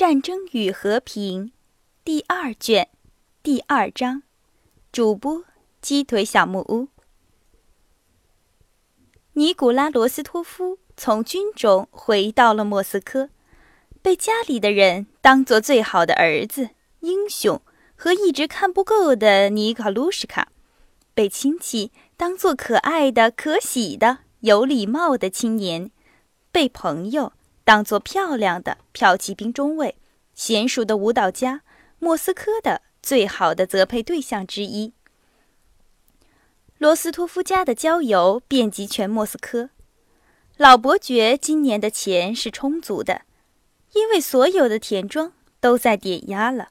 战争与和平》第二卷第二章，主播鸡腿小木屋。尼古拉罗斯托夫从军中回到了莫斯科，被家里的人当做最好的儿子、英雄和一直看不够的尼卡卢什卡，被亲戚当做可爱的、可喜的、有礼貌的青年，被朋友。当做漂亮的骠骑兵中尉、娴熟的舞蹈家，莫斯科的最好的择配对象之一。罗斯托夫家的郊游遍及全莫斯科。老伯爵今年的钱是充足的，因为所有的田庄都在抵押了，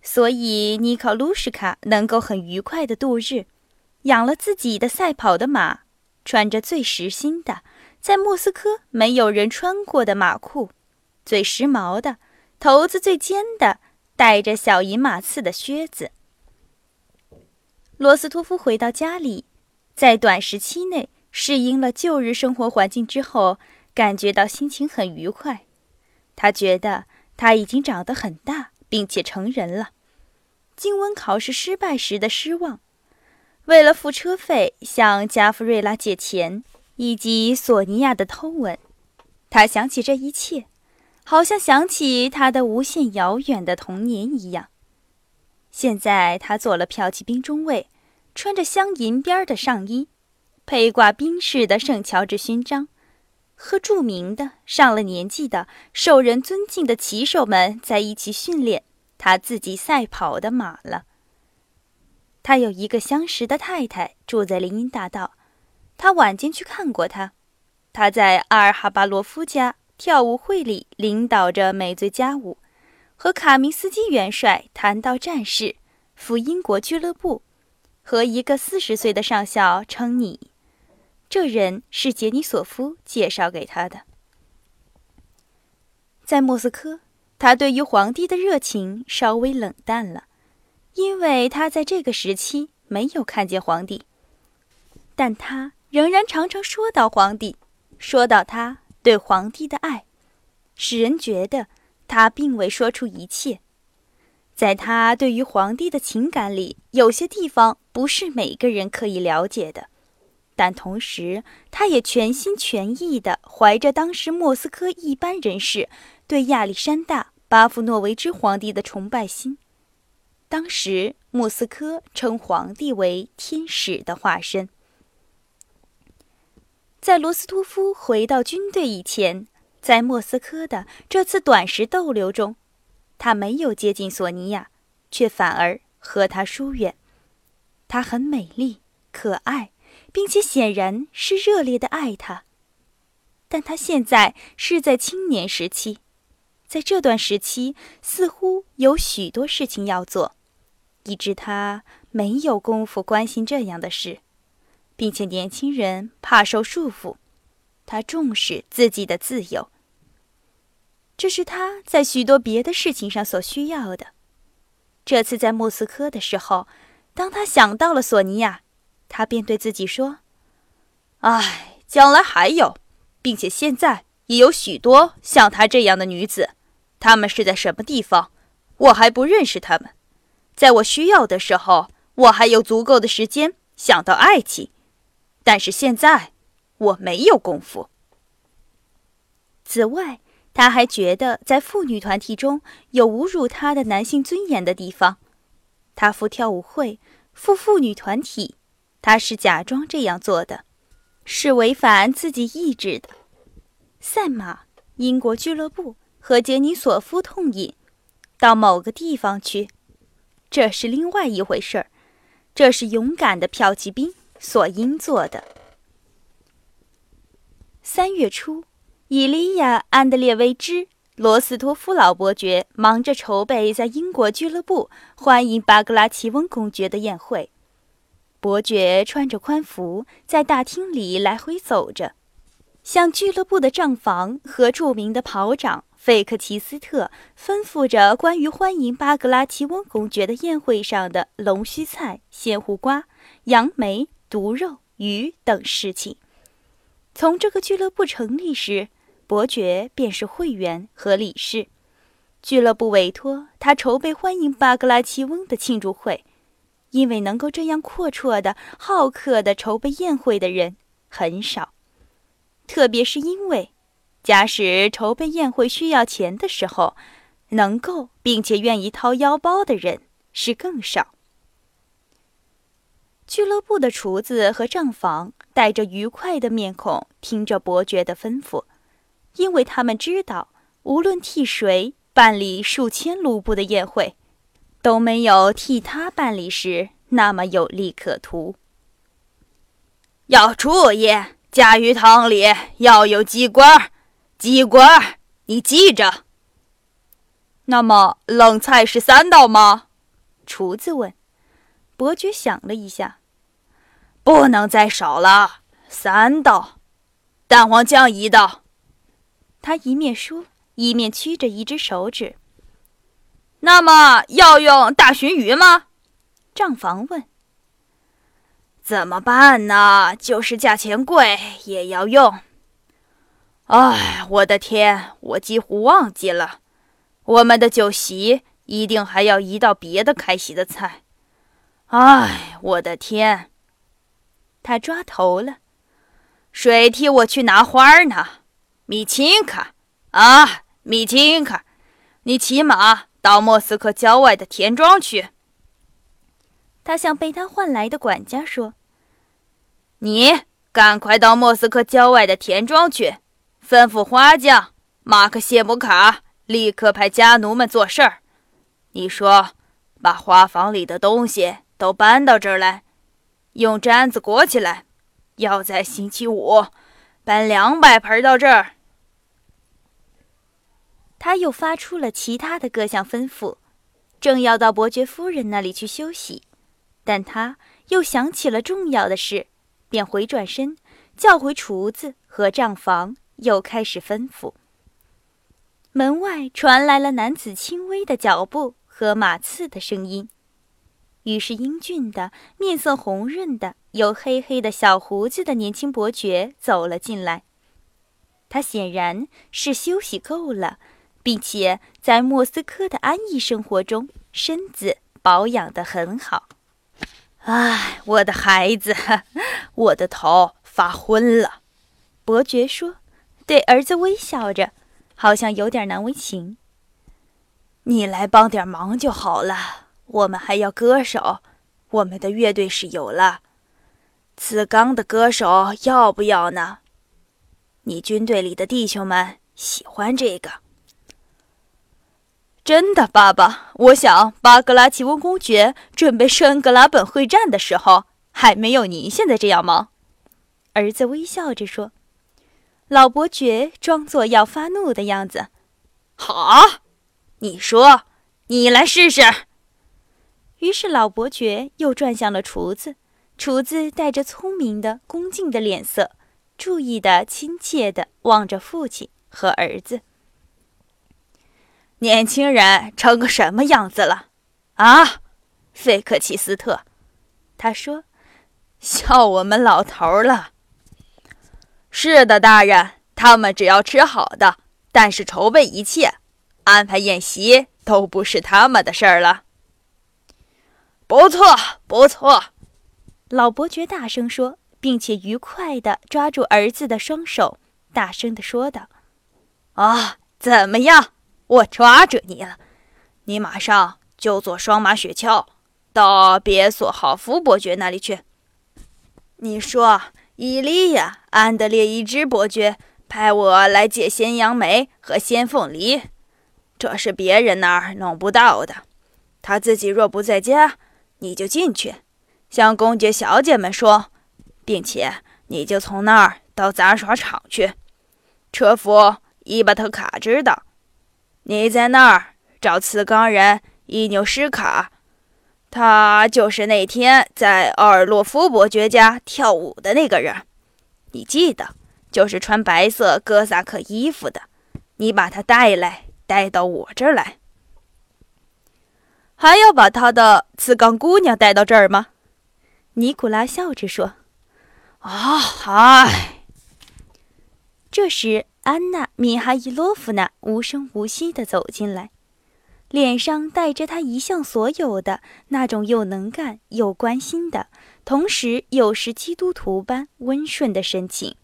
所以尼考卢什卡能够很愉快的度日，养了自己的赛跑的马，穿着最时新的。在莫斯科没有人穿过的马裤，最时髦的，头子最尖的，带着小银马刺的靴子。罗斯托夫回到家里，在短时期内适应了旧日生活环境之后，感觉到心情很愉快。他觉得他已经长得很大，并且成人了。经文考试失败时的失望，为了付车费向加夫瑞拉借钱。以及索尼娅的偷吻，他想起这一切，好像想起他的无限遥远的童年一样。现在他做了骠骑兵中尉，穿着镶银边的上衣，佩挂兵士的圣乔治勋章，和著名的上了年纪的受人尊敬的骑手们在一起训练他自己赛跑的马了。他有一个相识的太太，住在林荫大道。他晚间去看过他，他在阿尔哈巴罗夫家跳舞会里领导着美醉佳舞，和卡明斯基元帅谈到战事，赴英国俱乐部，和一个四十岁的上校称你。这人是杰尼索夫介绍给他的。在莫斯科，他对于皇帝的热情稍微冷淡了，因为他在这个时期没有看见皇帝，但他。仍然常常说到皇帝，说到他对皇帝的爱，使人觉得他并未说出一切。在他对于皇帝的情感里，有些地方不是每个人可以了解的，但同时，他也全心全意地怀着当时莫斯科一般人士对亚历山大·巴夫诺维之皇帝的崇拜心。当时，莫斯科称皇帝为天使的化身。在罗斯托夫回到军队以前，在莫斯科的这次短时逗留中，他没有接近索尼娅，却反而和她疏远。她很美丽、可爱，并且显然是热烈的爱她。但他现在是在青年时期，在这段时期似乎有许多事情要做，以致他没有功夫关心这样的事。并且年轻人怕受束缚，他重视自己的自由。这是他在许多别的事情上所需要的。这次在莫斯科的时候，当他想到了索尼娅，他便对自己说：“唉，将来还有，并且现在也有许多像她这样的女子。她们是在什么地方？我还不认识她们。在我需要的时候，我还有足够的时间想到爱情。”但是现在，我没有功夫。此外，他还觉得在妇女团体中有侮辱他的男性尊严的地方。他赴跳舞会，赴妇女团体，他是假装这样做的，是违反自己意志的。赛马、英国俱乐部和杰尼索夫痛饮，到某个地方去，这是另外一回事儿。这是勇敢的骠骑兵。所应做的。三月初，伊利亚·安德烈维兹·罗斯托夫老伯爵忙着筹备在英国俱乐部欢迎巴格拉奇翁公爵的宴会。伯爵穿着宽服，在大厅里来回走着，向俱乐部的账房和著名的跑长费克奇斯特吩咐着关于欢迎巴格拉奇翁公爵的宴会上的龙须菜、鲜胡瓜、杨梅。毒肉、鱼等事情。从这个俱乐部成立时，伯爵便是会员和理事。俱乐部委托他筹备欢迎巴格拉奇翁的庆祝会，因为能够这样阔绰的、好客的筹备宴会的人很少，特别是因为，假使筹备宴会需要钱的时候，能够并且愿意掏腰包的人是更少。俱乐部的厨子和账房带着愉快的面孔听着伯爵的吩咐，因为他们知道，无论替谁办理数千卢布的宴会，都没有替他办理时那么有利可图。要注意，甲鱼汤里要有鸡冠儿，鸡冠儿，你记着。那么冷菜是三道吗？厨子问。伯爵想了一下。不能再少了，三道，蛋黄酱一道。他一面说，一面屈着一只手指。那么要用大鲟鱼吗？账房问。怎么办呢？就是价钱贵也要用。哎，我的天，我几乎忘记了，我们的酒席一定还要一道别的开席的菜。哎，我的天！他抓头了，谁替我去拿花呢？米钦卡啊，米钦卡，你骑马到莫斯科郊外的田庄去。他向被他唤来的管家说：“你赶快到莫斯科郊外的田庄去，吩咐花匠马克谢姆卡立刻派家奴们做事儿。你说，把花房里的东西都搬到这儿来。”用毡子裹起来，要在星期五搬两百盆到这儿。他又发出了其他的各项吩咐，正要到伯爵夫人那里去休息，但他又想起了重要的事，便回转身叫回厨子和账房，又开始吩咐。门外传来了男子轻微的脚步和马刺的声音。于是，英俊的、面色红润的、有黑黑的小胡子的年轻伯爵走了进来。他显然是休息够了，并且在莫斯科的安逸生活中，身子保养得很好。唉，我的孩子，我的头发昏了。伯爵说，对儿子微笑着，好像有点难为情。你来帮点忙就好了。我们还要歌手，我们的乐队是有了。子刚的歌手要不要呢？你军队里的弟兄们喜欢这个。真的，爸爸，我想巴格拉奇翁公爵准备圣格拉本会战的时候，还没有您现在这样忙。儿子微笑着说。老伯爵装作要发怒的样子。好，你说，你来试试。于是老伯爵又转向了厨子，厨子带着聪明的、恭敬的脸色，注意的、亲切的望着父亲和儿子。年轻人成个什么样子了？啊，费克奇斯特，他说：“笑我们老头了。”是的，大人，他们只要吃好的，但是筹备一切、安排宴席都不是他们的事儿了。不错，不错，老伯爵大声说，并且愉快地抓住儿子的双手，大声地说道：“啊，怎么样？我抓住你了！你马上就坐双马雪橇到别索豪夫伯爵那里去。你说，伊利亚·安德烈伊芝伯爵派我来借鲜杨梅和鲜凤梨，这是别人那儿弄不到的。他自己若不在家。”你就进去，向公爵小姐们说，并且你就从那儿到杂耍场去。车夫伊巴特卡知道，你在那儿找次钢人伊纽什卡，他就是那天在奥尔洛夫伯爵家跳舞的那个人。你记得，就是穿白色哥萨克衣服的。你把他带来，带到我这儿来。还要把他的次钢姑娘带到这儿吗？尼古拉笑着说：“啊，嗨！”这时，安娜·米哈伊洛夫娜无声无息地走进来，脸上带着她一向所有的那种又能干又关心的，同时又是基督徒般温顺的神情。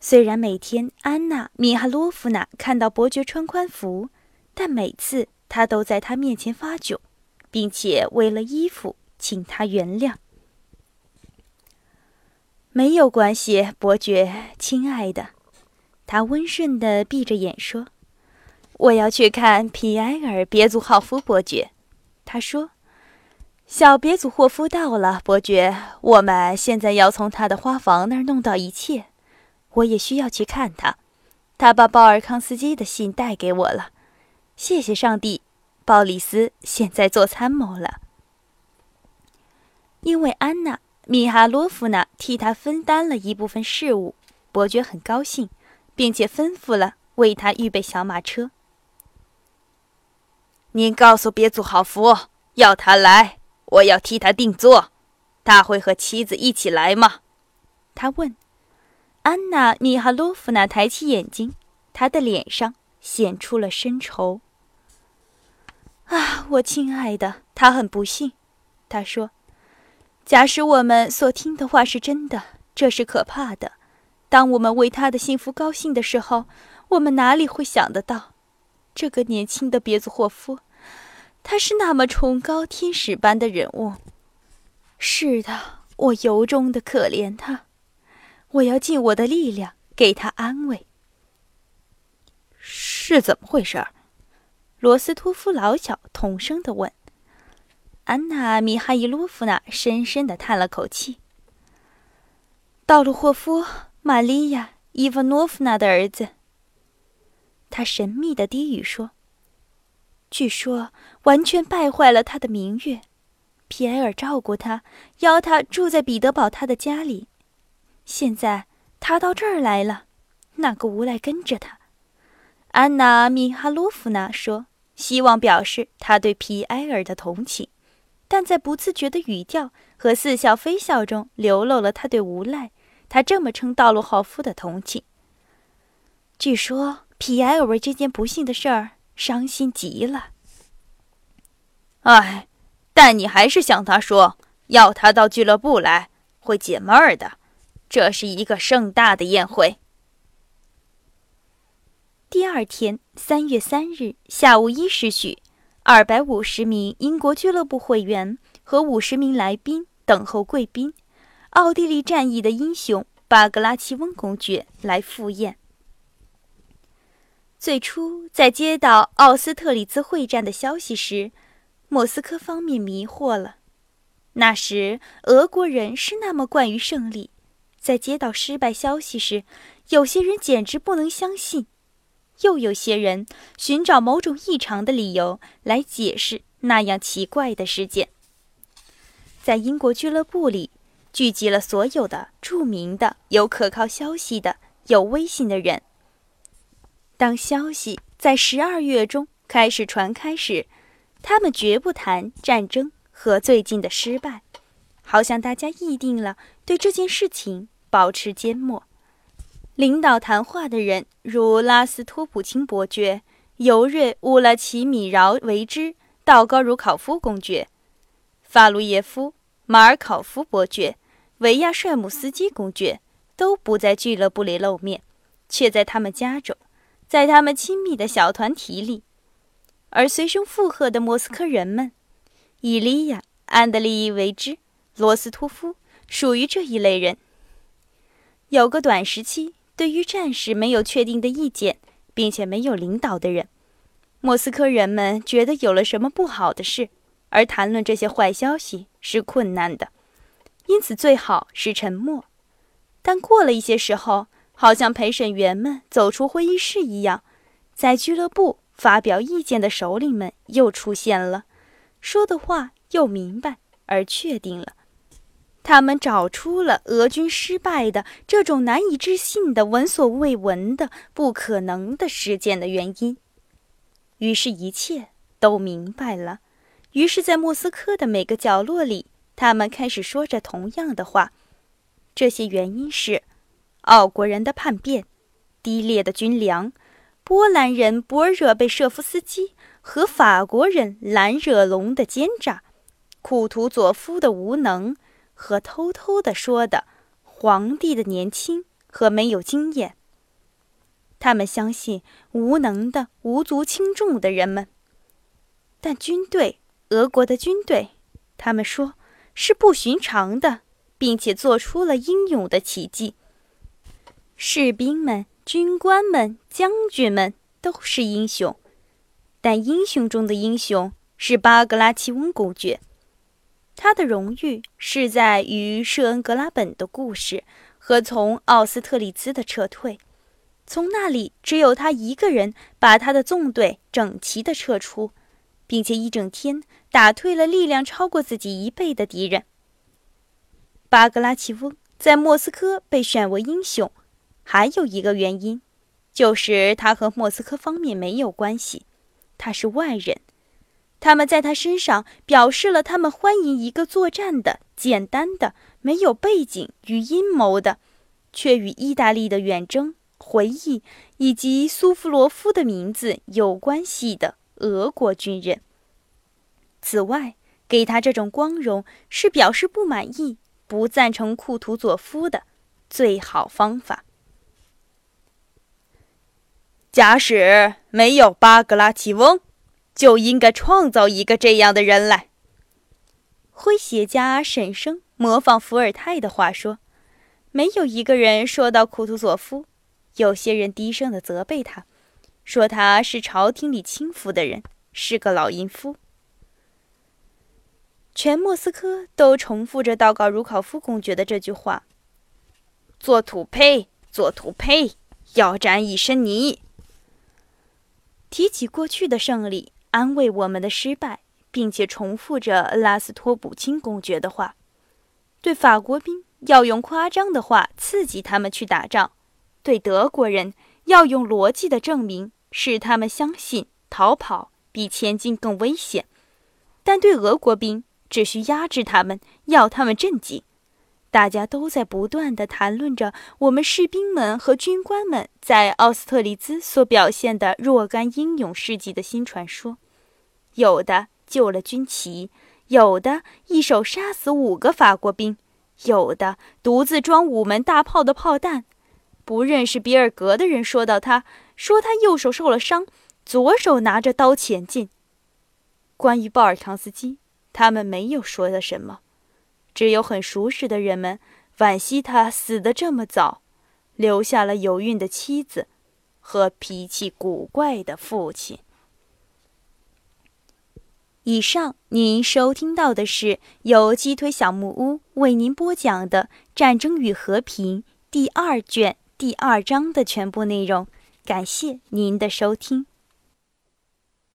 虽然每天安娜·米哈洛夫娜看到伯爵穿宽服，但每次他都在他面前发窘，并且为了衣服请他原谅。没有关系，伯爵，亲爱的，他温顺地闭着眼说：“我要去看皮埃尔·别祖浩夫伯爵。”他说：“小别祖霍夫到了，伯爵，我们现在要从他的花房那儿弄到一切。”我也需要去看他，他把鲍尔康斯基的信带给我了。谢谢上帝，鲍里斯现在做参谋了。因为安娜·米哈洛夫娜替他分担了一部分事务，伯爵很高兴，并且吩咐了为他预备小马车。您告诉别祖豪夫要他来，我要替他定做。他会和妻子一起来吗？他问。安娜·米哈洛夫娜抬起眼睛，她的脸上显出了深愁。啊，我亲爱的，他很不幸。他说：“假使我们所听的话是真的，这是可怕的。当我们为他的幸福高兴的时候，我们哪里会想得到，这个年轻的别兹霍夫，他是那么崇高天使般的人物？是的，我由衷的可怜他。”我要尽我的力量给他安慰。是怎么回事？罗斯托夫老小同声的问。安娜·米哈伊洛夫娜深深的叹了口气。道鲁霍夫，玛利亚·伊万诺夫娜的儿子。他神秘的低语说：“据说完全败坏了他的名誉。皮埃尔照顾他，邀他住在彼得堡他的家里。”现在他到这儿来了，那个无赖跟着他。安娜·米哈洛夫娜说：“希望表示他对皮埃尔的同情，但在不自觉的语调和似笑非笑中流露了他对无赖（他这么称道路豪夫）的同情。据说皮埃尔为这件不幸的事儿伤心极了。哎，但你还是向他说，要他到俱乐部来，会解闷儿的。”这是一个盛大的宴会。第二天，三月三日下午一时许，二百五十名英国俱乐部会员和五十名来宾等候贵宾——奥地利战役的英雄巴格拉奇翁公爵来赴宴。最初，在接到奥斯特里兹会战的消息时，莫斯科方面迷惑了。那时，俄国人是那么惯于胜利。在接到失败消息时，有些人简直不能相信，又有些人寻找某种异常的理由来解释那样奇怪的事件。在英国俱乐部里，聚集了所有的著名的、有可靠消息的、有威信的人。当消息在十二月中开始传开时，他们绝不谈战争和最近的失败，好像大家议定了对这件事情。保持缄默。领导谈话的人如拉斯托普钦伯爵、尤瑞乌拉奇米饶维之、道高茹考夫公爵、法卢耶夫、马尔考夫伯爵、维亚帅姆斯基公爵都不在俱乐部里露面，却在他们家中，在他们亲密的小团体里。而随声附和的莫斯科人们，伊利亚·安德利伊维之、罗斯托夫属于这一类人。有个短时期对于战事没有确定的意见，并且没有领导的人，莫斯科人们觉得有了什么不好的事，而谈论这些坏消息是困难的，因此最好是沉默。但过了一些时候，好像陪审员们走出会议室一样，在俱乐部发表意见的首领们又出现了，说的话又明白而确定了。他们找出了俄军失败的这种难以置信的、闻所未闻的、不可能的事件的原因，于是，一切都明白了。于是，在莫斯科的每个角落里，他们开始说着同样的话。这些原因是：奥国人的叛变、低劣的军粮、波兰人博尔热贝舍夫斯基和法国人兰热龙的奸诈，库图佐夫的无能，和偷偷的说的皇帝的年轻和没有经验。他们相信无能的、无足轻重的人们，但军队，俄国的军队，他们说是不寻常的，并且做出了英勇的奇迹。士兵们、军官们、将军们都是英雄，但英雄中的英雄是巴格拉奇翁公爵。他的荣誉是在于舍恩格拉本的故事和从奥斯特里兹的撤退。从那里，只有他一个人把他的纵队整齐地撤出，并且一整天打退了力量超过自己一倍的敌人。巴格拉奇翁在莫斯科被选为英雄，还有一个原因，就是他和莫斯科方面没有关系，他是外人。他们在他身上表示了他们欢迎一个作战的、简单的、没有背景与阴谋的，却与意大利的远征。回忆以及苏弗罗夫的名字有关系的俄国军人。此外，给他这种光荣是表示不满意、不赞成库图佐夫的最好方法。假使没有巴格拉奇翁，就应该创造一个这样的人来。诙谐家沈生模仿伏尔泰的话说：“没有一个人说到库图佐夫。”有些人低声的责备他，说他是朝廷里轻浮的人，是个老淫夫。全莫斯科都重复着祷告茹考夫公爵的这句话：“做土坯，做土坯，要沾一身泥。”提起过去的胜利，安慰我们的失败，并且重复着拉斯托普钦公爵的话：“对法国兵要用夸张的话刺激他们去打仗。”对德国人要用逻辑的证明，使他们相信逃跑比前进更危险；但对俄国兵，只需压制他们，要他们镇静。大家都在不断地谈论着我们士兵们和军官们在奥斯特里兹所表现的若干英勇事迹的新传说：有的救了军旗，有的一手杀死五个法国兵，有的独自装五门大炮的炮弹。不认识比尔格的人说到：“他说他右手受了伤，左手拿着刀前进。”关于鲍尔康斯基，他们没有说的什么，只有很熟识的人们惋惜他死得这么早，留下了有孕的妻子和脾气古怪的父亲。以上您收听到的是由鸡腿小木屋为您播讲的《战争与和平》第二卷。第二章的全部内容，感谢您的收听。